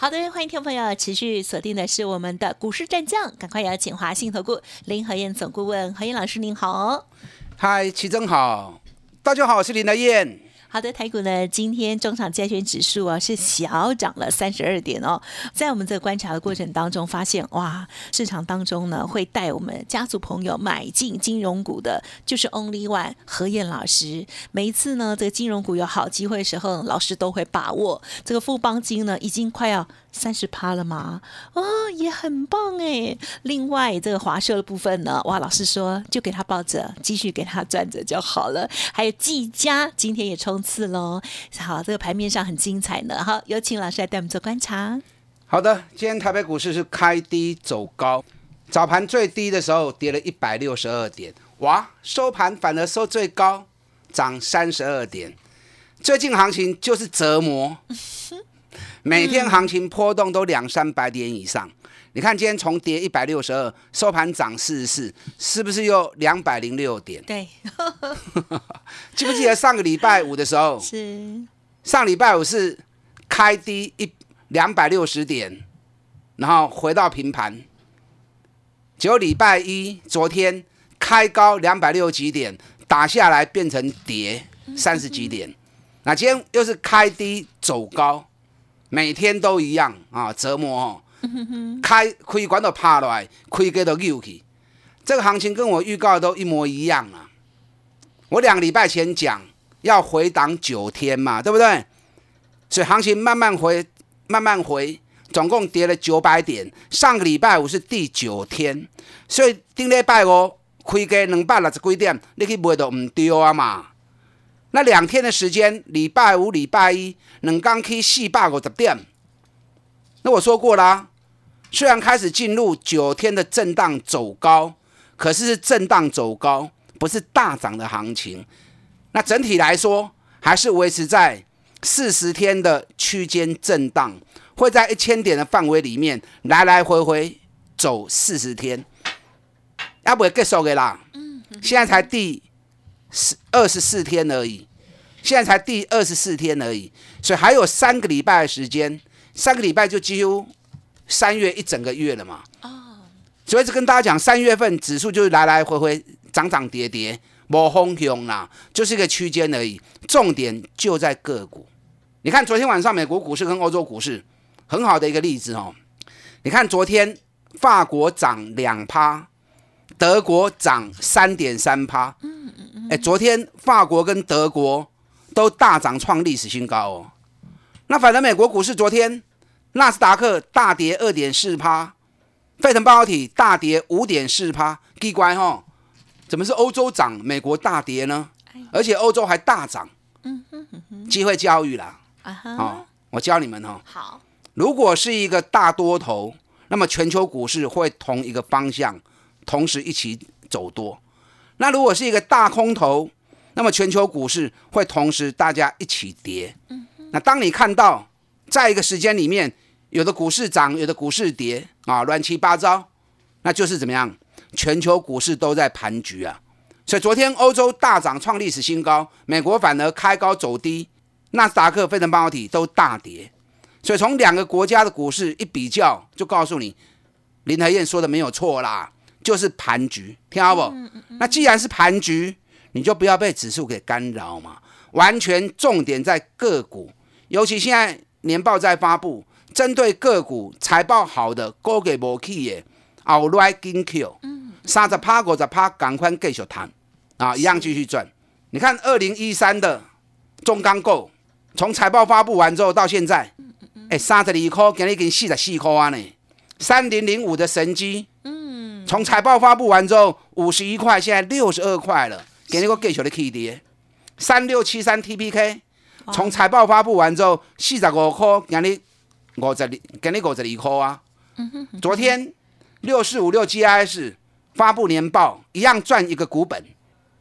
好的，欢迎听众朋友持续锁定的是我们的股市战将，赶快邀请华信投顾林和燕总顾问何燕老师，您好。嗨，齐真好，大家好，我是林和燕。好的，台股呢，今天中场加权指数啊是小涨了三十二点哦。在我们这观察的过程当中，发现哇，市场当中呢会带我们家族朋友买进金融股的，就是 Only One 何燕老师。每一次呢，这个金融股有好机会的时候，老师都会把握。这个富邦金呢，已经快要。三十趴了吗？哦，也很棒哎。另外，这个华硕的部分呢，哇，老师说就给他抱着，继续给他转着就好了。还有技嘉今天也冲刺喽。好，这个盘面上很精彩呢。好，有请老师来带我们做观察。好的，今天台北股市是开低走高，早盘最低的时候跌了一百六十二点，哇，收盘反而收最高，涨三十二点。最近行情就是折磨。每天行情波动都两三百点以上，你看今天从跌一百六十二，收盘涨四十四，是不是又两百零六点？对，记不记得上个礼拜五的时候？是上礼拜五是开低一两百六十点，然后回到平盘。结果礼拜一昨天开高两百六几点，打下来变成跌三十几点，那今天又是开低走高。每天都一样啊，折磨哦！开开关都趴落来，开给都扭去。这个行情跟我预告的都一模一样啊！我两个礼拜前讲要回档九天嘛，对不对？所以行情慢慢回，慢慢回，总共跌了九百点。上个礼拜五是第九天，所以顶礼拜五开个两百六十几点，你去买都唔丢啊嘛！那两天的时间，礼拜五、礼拜一，冷刚 K 四百五十点。那我说过啦，虽然开始进入九天的震荡走高，可是是震荡走高，不是大涨的行情。那整体来说，还是维持在四十天的区间震荡，会在一千点的范围里面来来回回走四十天，要不会结束的啦。嗯，现在才第。十二十四天而已，现在才第二十四天而已，所以还有三个礼拜的时间，三个礼拜就几乎三月一整个月了嘛。哦，所以就跟大家讲，三月份指数就是来来回回涨涨跌跌，无风凶啦，就是一个区间而已。重点就在个股。你看昨天晚上美国股市跟欧洲股市很好的一个例子哦。你看昨天法国涨两趴，德国涨三点三趴。哎，昨天法国跟德国都大涨创历史新高哦。那反正美国股市昨天纳斯达克大跌二点四趴，费城半导体大跌五点四趴，奇怪哈，怎么是欧洲涨，美国大跌呢？而且欧洲还大涨。嗯哼哼机会教育啦。啊我教你们哦。好。如果是一个大多头，那么全球股市会同一个方向，同时一起走多。那如果是一个大空头，那么全球股市会同时大家一起跌。那当你看到在一个时间里面，有的股市涨，有的股市跌啊，乱七八糟，那就是怎么样？全球股市都在盘局啊。所以昨天欧洲大涨创历史新高，美国反而开高走低，纳斯达克、费城半导体都大跌。所以从两个国家的股市一比较，就告诉你林台燕说的没有错啦。就是盘局，听好不？那既然是盘局，你就不要被指数给干扰嘛。完全重点在个股，尤其现在年报在发布，针对个股财报好的，高给无去的，outright kill，三十趴、五十趴，赶快继续谈啊，一样继续赚。你看二零一三的中钢构，从财报发布完之后到现在，哎，三十二块，今日已经四十四块啊呢。三零零五的神机。从财报发布完之后，五十一块，现在六十二块了，给你个继续的 K 跌。三六七三 TPK，从财报发布完之后，四十五块，给你五十，给你五十二块啊。昨天六四五六 GIS 发布年报一样赚一个股本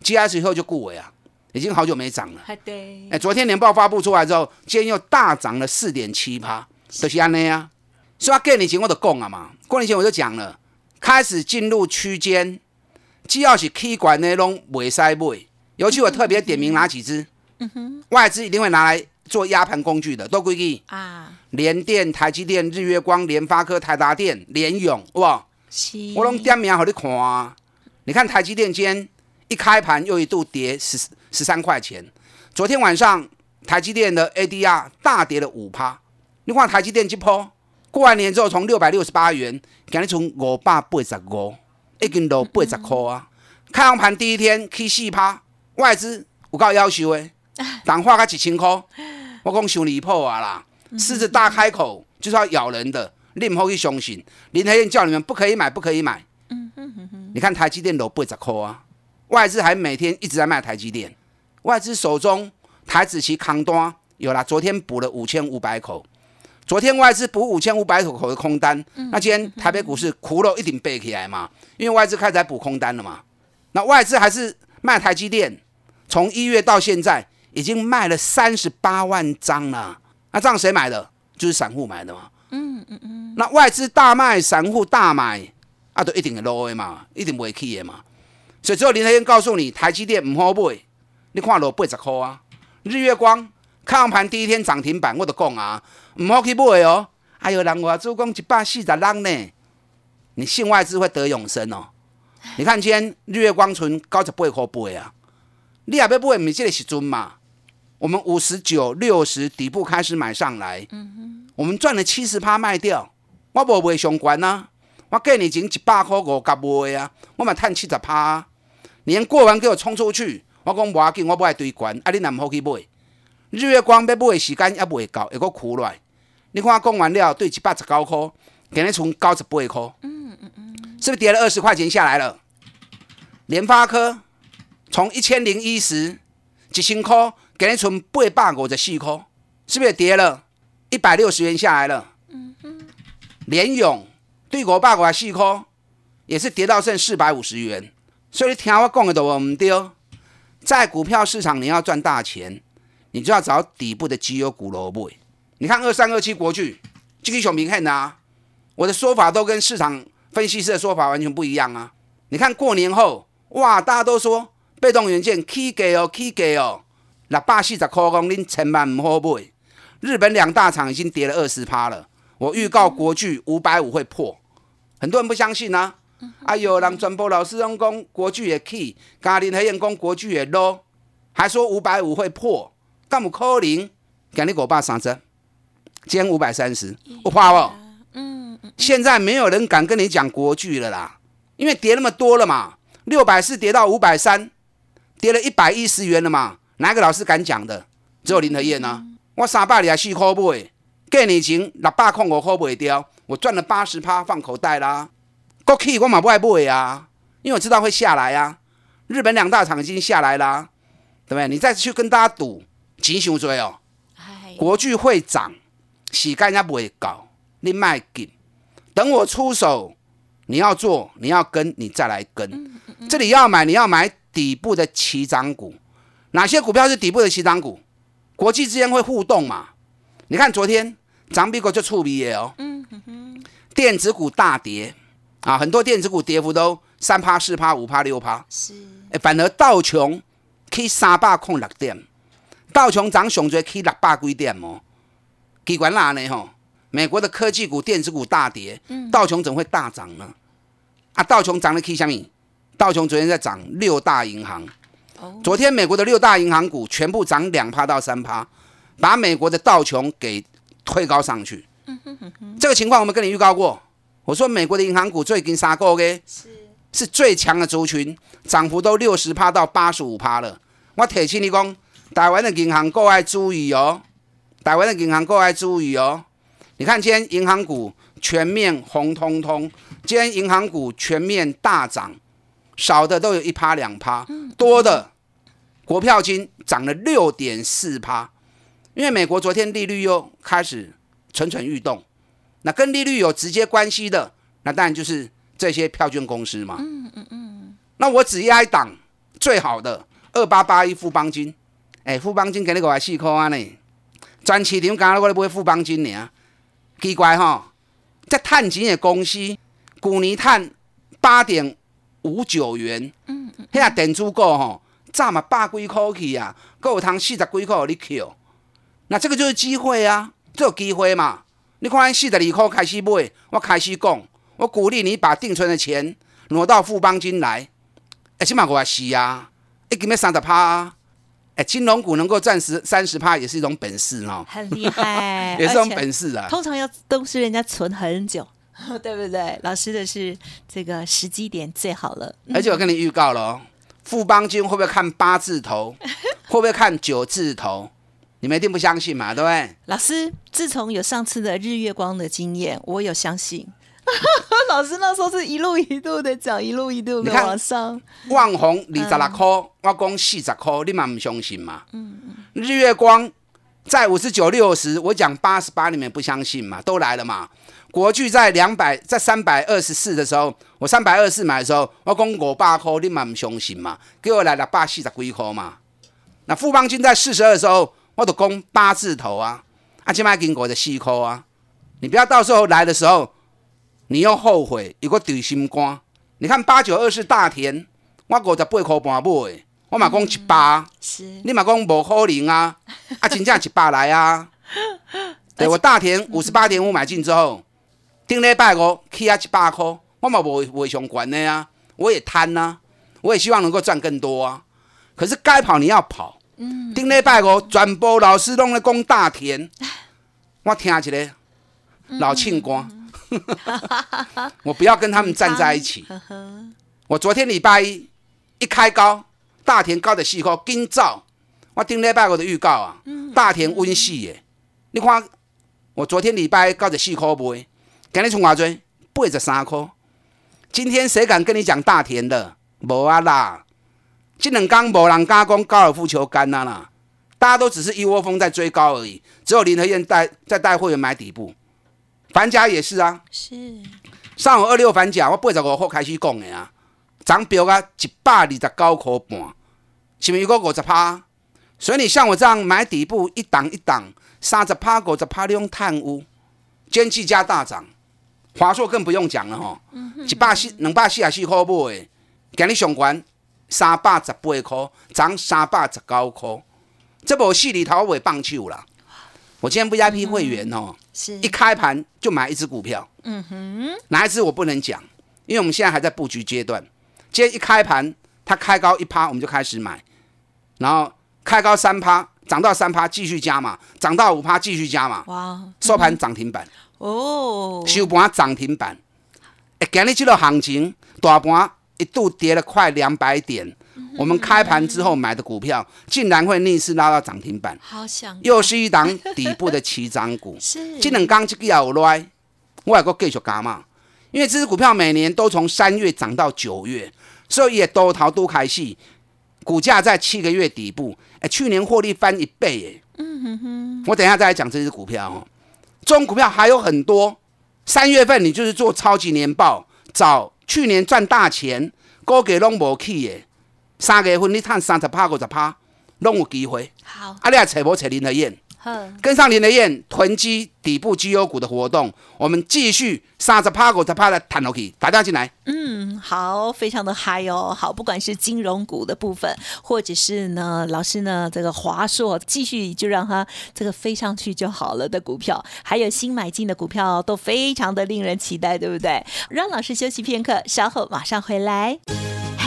，GS 以后就固尾啊，已经好久没涨了。对，哎，昨天年报发布出来之后，今天又大涨了四点七趴，就是安内啊。所以过年前我就讲了嘛，过年前我就讲了，开始进入区间，只要是 K 管的拢袂塞买，尤其我特别点名哪几只，外资一定会拿来做压盘工具的，都归记啊，联电、台积电、日月光、联发科、台达电、联永，哇，是。我拢点名给你看啊。你看台积电今天一开盘又一度跌十十三块钱，昨天晚上台积电的 ADR 大跌了五趴。你看台积电这波过完年之后，从六百六十八元，今日从五百八十五，已经落八十块啊。开完盘第一天 K 四趴，外资有够要求的，淡化个一千块，我讲伤离谱啊啦！狮子大开口就是要咬人的，你唔好去相信。林台燕叫你们不可以买，不可以买。你看台积电落八十块啊，外资还每天一直在卖台积电，外资手中台子期扛单有啦，昨天补了五千五百口，昨天外资补五千五百口口的空单，那今天台北股市窟窿一定背起来嘛，因为外资开始在补空单了嘛，那外资还是卖台积电，从一月到现在已经卖了三十八万张了，那这样谁买的？就是散户买的嘛，嗯嗯嗯，那外资大卖，散户大买。啊，都一定会落的嘛，一定不会起的嘛。所以只有林台燕告诉你，台积电唔好买，你看落八十块啊。日月光开盘第一天涨停板，我都讲啊，唔好去买哦。还有人话做讲一百四十人呢，你信外资会得永生哦。你看今天日月光存九十八块八啊，你也要买，唔是这个时阵嘛？我们五十九、六十底部开始买上来，我们赚了七十趴卖掉，我无卖上关啊。我过年前一百块五甲卖啊，我嘛赚七十趴。年过完给我冲出去，我讲无要紧，我不爱堆关，啊，你若唔好去买。日月光要买的时间也未到，会阁苦来。你看我讲完了，对一百十九块，给你从九十八块，嗯嗯嗯，是不是跌了二十块钱下来了？联发科从一千零一十一千块，给你从八百五十四块，是不是跌了一百六十元下来了？嗯嗯，联勇。对五百五十四块，也是跌到剩四百五十元。所以你听我讲的都唔对。在股票市场，你要赚大钱，你就要找底部的绩优股来买。你看二三二七国巨，这个小明显啊。我的说法都跟市场分析师的说法完全不一样啊。你看过年后，哇，大家都说被动元件起价哦，起价哦，六百四十块讲，恁千万唔好买。日本两大厂已经跌了二十趴了。我预告国巨五百五会破，很多人不相信呢。啊，有人传播老师用讲国巨也 key，嘉林黑燕讲国巨也 low，还说五百五会破，干么可能？今日五百三十，今天五百三十，我怕不？嗯嗯。现在没有人敢跟你讲国巨了啦，因为跌那么多了嘛，六百四跌到五百三，跌了一百一十元了嘛，哪个老师敢讲的？只有林和燕呢。我三百二四块买。过年前六百块五块卖掉，我赚了八十趴放口袋啦。国企我嘛不爱买啊，因为我知道会下来啊。日本两大厂已经下来啦，对不对？你再去跟大家赌，钱伤多哦。国巨会涨，时间也不会搞，你卖紧。等我出手，你要做，你要跟，你再来跟。这里要买，你要买底部的起涨股。哪些股票是底部的起涨股？国际之间会互动嘛？你看昨天。涨比股就触鼻哦，嗯哼哼，电子股大跌啊，很多电子股跌幅都三趴、四趴、五趴、六趴，是，哎，反而道琼去三百空六点，道琼涨上最去六百几点哦，奇怪哪呢吼？美国的科技股、电子股大跌，道琼怎会大涨呢？啊，道琼涨了以什么？道琼昨天在涨六大银行，昨天美国的六大银行股全部涨两趴到三趴，把美国的道琼给。推高上去，这个情况我们跟你预告过。我说美国的银行股最近三个月是是最强的族群，涨幅都六十趴到八十五趴了。我提醒你讲，台湾的银行各位注意哦，台湾的银行各位注意哦。你看今天银行股全面红彤彤，今天银行股全面大涨，少的都有一趴两趴，多的国票金涨了六点四趴。因为美国昨天利率又开始蠢蠢欲动，那跟利率有直接关系的，那当然就是这些票券公司嘛。嗯嗯嗯。那我只压一档最好的二八八一富邦金，哎，富邦金给你个四块啊呢，全市场刚刚我咧买富邦金呢，奇怪吼，这趁钱的公司，去年趁八点五九元，嗯嗯，遐电子股吼，早嘛百几箍去啊，够有通四十几块你扣，那这个就是机会啊，这有机会嘛。你看，四十二块开始买，我开始讲，我鼓励你把定存的钱挪到富邦金来。哎，起码我也是啊，一斤要三十趴，哎，金融股能够赚十三十趴也是一种本事哦，很厉害，也是种本事啊。通常要都是人家存很久，对不对？老师的是这个时机点最好了。而且我跟你预告了，富邦金会不会看八字头？会不会看九字头？你们一定不相信嘛，对不对？老师，自从有上次的日月光的经验，我有相信。老师那时候是一路一路的讲，一路一度的往上。万红二十六块，我讲四十块，你们不相信嘛？嗯嗯。日月光在五十九六十，我讲八十八，你们不相信嘛？都来了嘛？国巨在两百，在三百二十四的时候，我三百二十四买的时候，我讲五百块，你们不相信嘛？给我来了八四十几块嘛？那富邦金在四十二的时候。我都讲八字头啊！啊，今麦经过的四颗啊！你不要到时候来的时候，你又后悔，有个底心肝。你看八九二是大田，我五十八块半买，我嘛讲一百，你嘛讲无可能啊！啊，真正一百来啊！对我大田五十八点五买进之后，顶礼拜五起啊一百块，我嘛无无相关的啊！我也贪呐，我也希望能够赚更多啊！可是该跑你要跑。顶礼拜五，全部老师拢咧讲大田，我听起来老庆光，我不要跟他们站在一起。我昨天礼拜一一开高，大田高的四块，今早我顶礼拜我的预告啊，大田温四耶。你看我昨天礼拜高的四块买，今日从偌多八十三块。今天谁敢跟你讲大田的？无啊啦。这两天无人敢讲高尔夫球杆啊啦，大家都只是一窝蜂在追高而已。只有林和燕带在带会员买底部，反甲也是啊。是。上午二六反甲，我八十五号开始讲的啊，涨标啊一百二十九块半，是不是有个五十趴？所以你像我这样买底部一档一档，三十趴五十趴你用碳污，天气加大涨，华硕更不用讲了吼，一百四两百四十四块买，今日上关。三百十八块，涨三百十九块，这部戏里头我会放手啦。我今天 VIP 会员哦，是一开盘就买一只股票。嗯哼，哪一只我不能讲，因为我们现在还在布局阶段。今天一开盘，它开高一趴，我们就开始买，然后开高三趴，涨到三趴继续加嘛，涨到五趴继续加嘛。哇，收盘涨停板哦，收盘涨停板。哎，今日这个行情大盘。一度跌了快两百点，我们开盘之后买的股票竟然会逆势拉到涨停板，好想。又是一档底部的起涨股。是，今两刚这个有来，我还个继续加嘛，因为这支股票每年都从三月涨到九月，所以也多逃都开戏，股价在七个月底部，哎，去年获利翻一倍，耶，嗯哼哼，我等一下再来讲这支股票哦，这种股票还有很多，三月份你就是做超级年报找。去年赚大钱，股价拢无起的，三月份你赚三十趴、五十趴，拢有机会。好，啊，你也找无找林德燕？跟上林德燕囤积底部绩优股的活动，我们继续三十趴、五十趴的谈落去，打电话进来。嗯，好，非常的嗨哦。好，不管是金融股的部分，或者是呢，老师呢，这个华硕继续就让它这个飞上去就好了的股票，还有新买进的股票，都非常的令人期待，对不对？让老师休息片刻，稍后马上回来。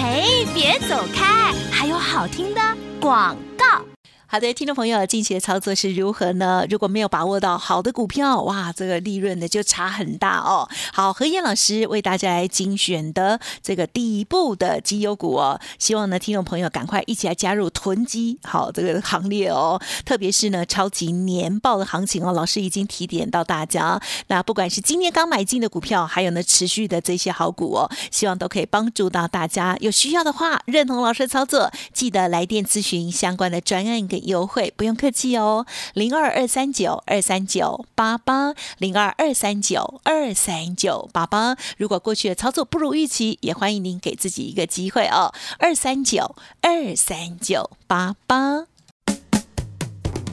哎，别走开，还有好听的广告。好的，听众朋友，近期的操作是如何呢？如果没有把握到好的股票，哇，这个利润呢就差很大哦。好，何燕老师为大家来精选的这个第一步的绩优股哦，希望呢听众朋友赶快一起来加入囤积好这个行列哦。特别是呢超级年报的行情哦，老师已经提点到大家。那不管是今天刚买进的股票，还有呢持续的这些好股哦，希望都可以帮助到大家。有需要的话，认同老师的操作，记得来电咨询相关的专案给。点优惠，不用客气哦，零二二三九二三九八八，零二二三九二三九八八。如果过去的操作不如预期，也欢迎您给自己一个机会哦，二三九二三九八八。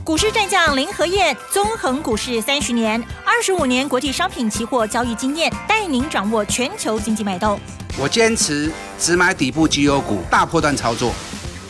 股市战将林和燕，纵横股市三十年，二十五年国际商品期货交易经验，带您掌握全球经济脉动。我坚持只买底部绩优股，大波段操作。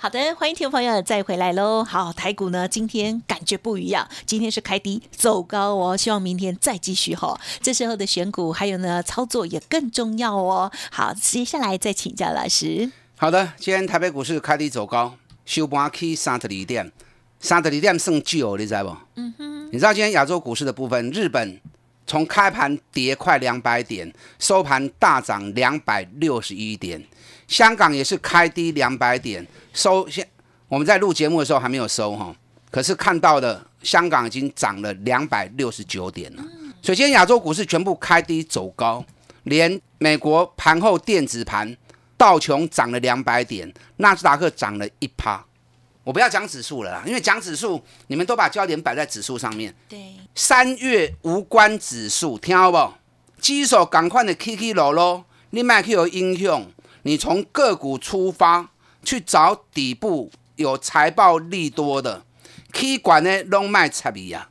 好的，欢迎听众朋友再回来喽。好，台股呢今天感觉不一样，今天是开低走高哦，希望明天再继续哈。这时候的选股还有呢操作也更重要哦。好，接下来再请教老师。好的，今天台北股市开低走高，收盘起三十二点，三十二点算久，你知道不？嗯哼。你知道今天亚洲股市的部分，日本从开盘跌快两百点，收盘大涨两百六十一点。香港也是开低两百点，收现我们在录节目的时候还没有收哈，可是看到的香港已经涨了两百六十九点了。首先亚洲股市全部开低走高，连美国盘后电子盘道琼涨了两百点，纳斯达克涨了一趴。我不要讲指数了啦，因为讲指数你们都把焦点摆在指数上面。对，三月无关指数，听好不？基手赶快的起起落落，你卖去有应用。你从个股出发去找底部有财报利多的，，K 管呢拢卖差比呀，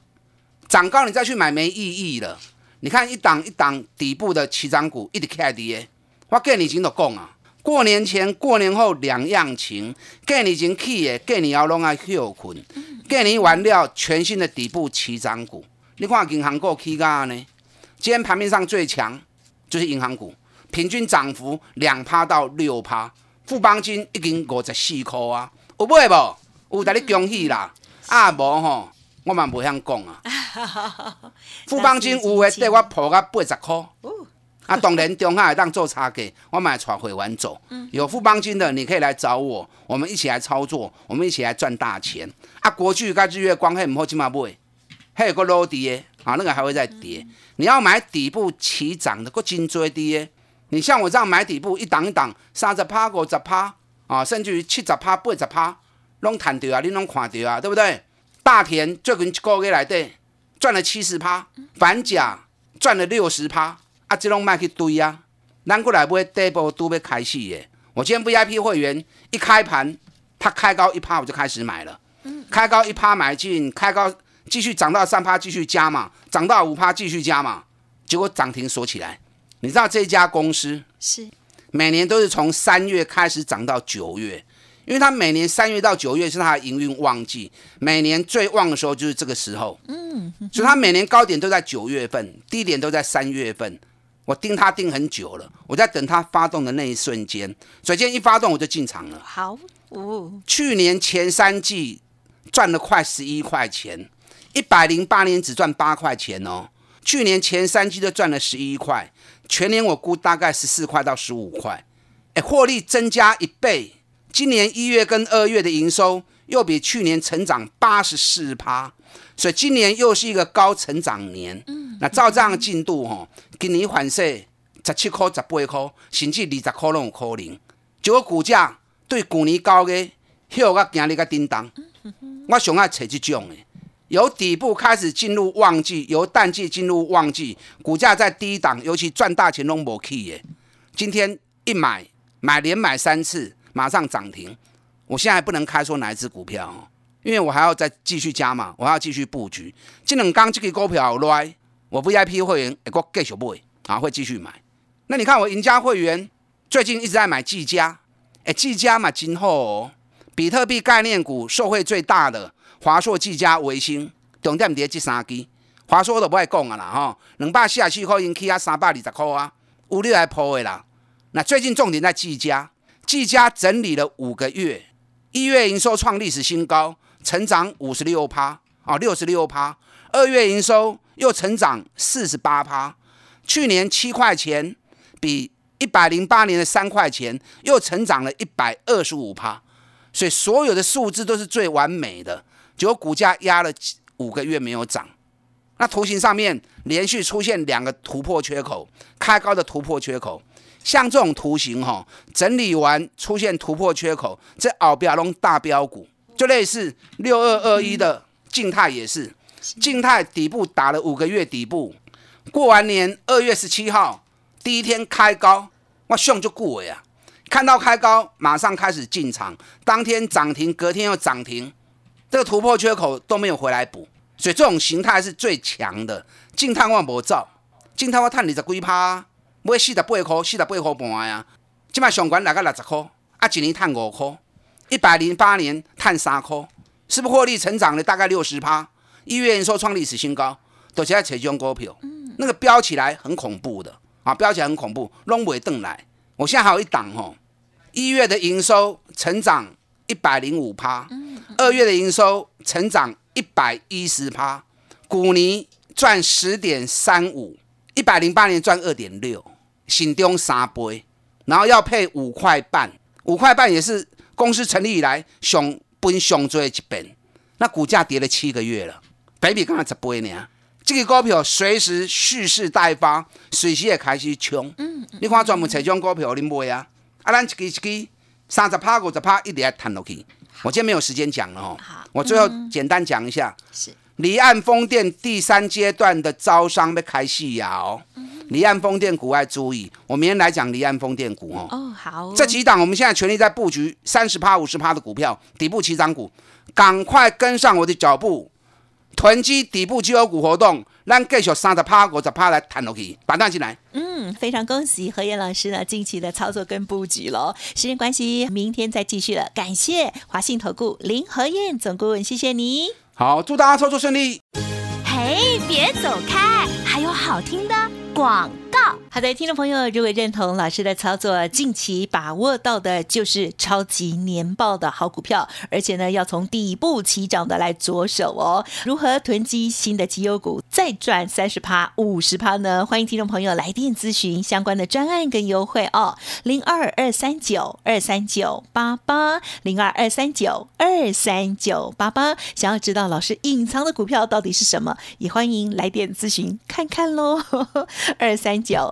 涨高你再去买没意义了。你看一档一档底部的起涨股一直开跌，我跟你已经都讲啊，过年前过年后两样情，跟你已经起的，过年后拢爱休困，过年完了全新的底部起涨股。你看银行股起价呢，今天盘面上最强就是银行股。平均涨幅两趴到六趴，富邦金已经五十四块啊，有买无？有，带你恭喜啦！啊，无吼，我嘛无想讲啊。富邦金有诶，对我破到八十块。啊，当然中海当做差价，我买带会员走。有富邦金的，你可以来找我，我们一起来操作，我们一起来赚大钱。啊，国巨跟日月光还唔好今嘛买，还有个落地诶，啊，那个还会再跌。你要买底部起涨的，个金追低诶。你像我这样买底部一档一档，三十趴、五十趴啊，甚至于七十趴、八十趴，拢谈到啊，你拢看到啊，对不对？大田最近一个月来对赚了七十趴，反甲赚了六十趴，啊，这拢卖去堆啊。咱过来买底部都要开始耶。我今天 VIP 会员一开盘，他开高一趴我就开始买了，开高一趴买进，开高继续涨到三趴继续加嘛，涨到五趴继续加嘛，结果涨停锁起来。你知道这家公司是每年都是从三月开始涨到九月，因为它每年三月到九月是它的营运旺季，每年最旺的时候就是这个时候。嗯，所以它每年高点都在九月份，低点都在三月份。我盯它盯很久了，我在等它发动的那一瞬间，所以今天一发动我就进场了。好，哦，去年前三季赚了快十一块钱，一百零八年只赚八块钱哦。去年前三季都赚了十一块。全年我估大概十四块到十五块，哎，获利增加一倍。今年一月跟二月的营收又比去年成长八十四趴，所以今年又是一个高成长年。嗯，那照这样的进度吼，今年反射十七块、十八块，甚至二十块拢有可能。结果股价对去年高嘅，又个今日个叮当。我上爱找这种的。由底部开始进入旺季，由淡季进入旺季，股价在低档，尤其赚大钱拢无去耶。今天一买买连买三次，马上涨停。我现在不能开说哪一只股票，因为我还要再继续加嘛，我还要继续布局。这两刚这个股票来，我 VIP 会员也我继续买啊，会继续买。那你看我赢家会员最近一直在买技嘉，哎，技嘉嘛今后比特币概念股受惠最大的。华硕、技嘉、维星，重点伫这三支。华硕我都不爱讲啊啦，吼，两百四十七块，已经起啊三百二十块啊，有你来破的啦。那最近重点在技嘉，技嘉整理了五个月，一月营收创历史新高，成长五十六趴啊，六十六趴。二月营收又成长四十八趴，去年七块钱比一百零八年的三块钱又成长了一百二十五趴。所以所有的数字都是最完美的，结果股价压了五个月没有涨。那图形上面连续出现两个突破缺口，开高的突破缺口，像这种图形哈，整理完出现突破缺口，这熬标龙大标股，就类似六二二一的静态也是，静态底部打了五个月底部，过完年二月十七号第一天开高，我熊就过呀，看到开高马上开始进场，当天涨停，隔天又涨停，这个突破缺口都没有回来补。所以这种形态是最强的，静态我无走，静态我赚二十几趴，买四十八块，四十八块半呀，即摆上悬来个六十块，啊，一年赚五块，一百零八年赚三块，是不是获利成长了大概六十趴？一月营收创历史新高，都是在这种股票，那个飙起来很恐怖的啊，飙起来很恐怖，拢袂转来。我现在还有一档吼，一月的营收成长一百零五趴，二月的营收成长。一百一十趴，股年赚十点三五，一百零八年赚二点六，新中三倍，然后要配五块半，五块半也是公司成立以来熊本熊最一本，那股价跌了七个月了，北比刚才十倍呢，这个股票随时蓄势待发，随时也开始冲。嗯，你看专门找这种股票你买啊，啊，咱一支一支三十趴五十趴一直要弹落去。我今天没有时间讲了哦，我最后简单讲一下，是。离岸风电第三阶段的招商被开戏呀哦，离岸风电股要注意，我明天来讲离岸风电股哦。哦，好，这几档我们现在全力在布局三十趴、五十趴的股票，底部起涨股，赶快跟上我的脚步，囤积底部绩优股活动。让继续三十趴、五十趴来谈落去，板凳进来。嗯，非常恭喜何燕老师呢，近期的操作跟布局喽。时间关系，明天再继续了。感谢华信投顾林何燕总顾问，谢谢你。好，祝大家操作顺利。嘿，别走开，还有好听的广。好的，听众朋友，如果认同老师的操作，近期把握到的就是超级年报的好股票，而且呢，要从底部起涨的来着手哦。如何囤积新的绩优股，再赚三十趴、五十趴呢？欢迎听众朋友来电咨询相关的专案跟优惠哦，零二二三九二三九八八，零二二三九二三九八八。想要知道老师隐藏的股票到底是什么，也欢迎来电咨询看看喽，二三。九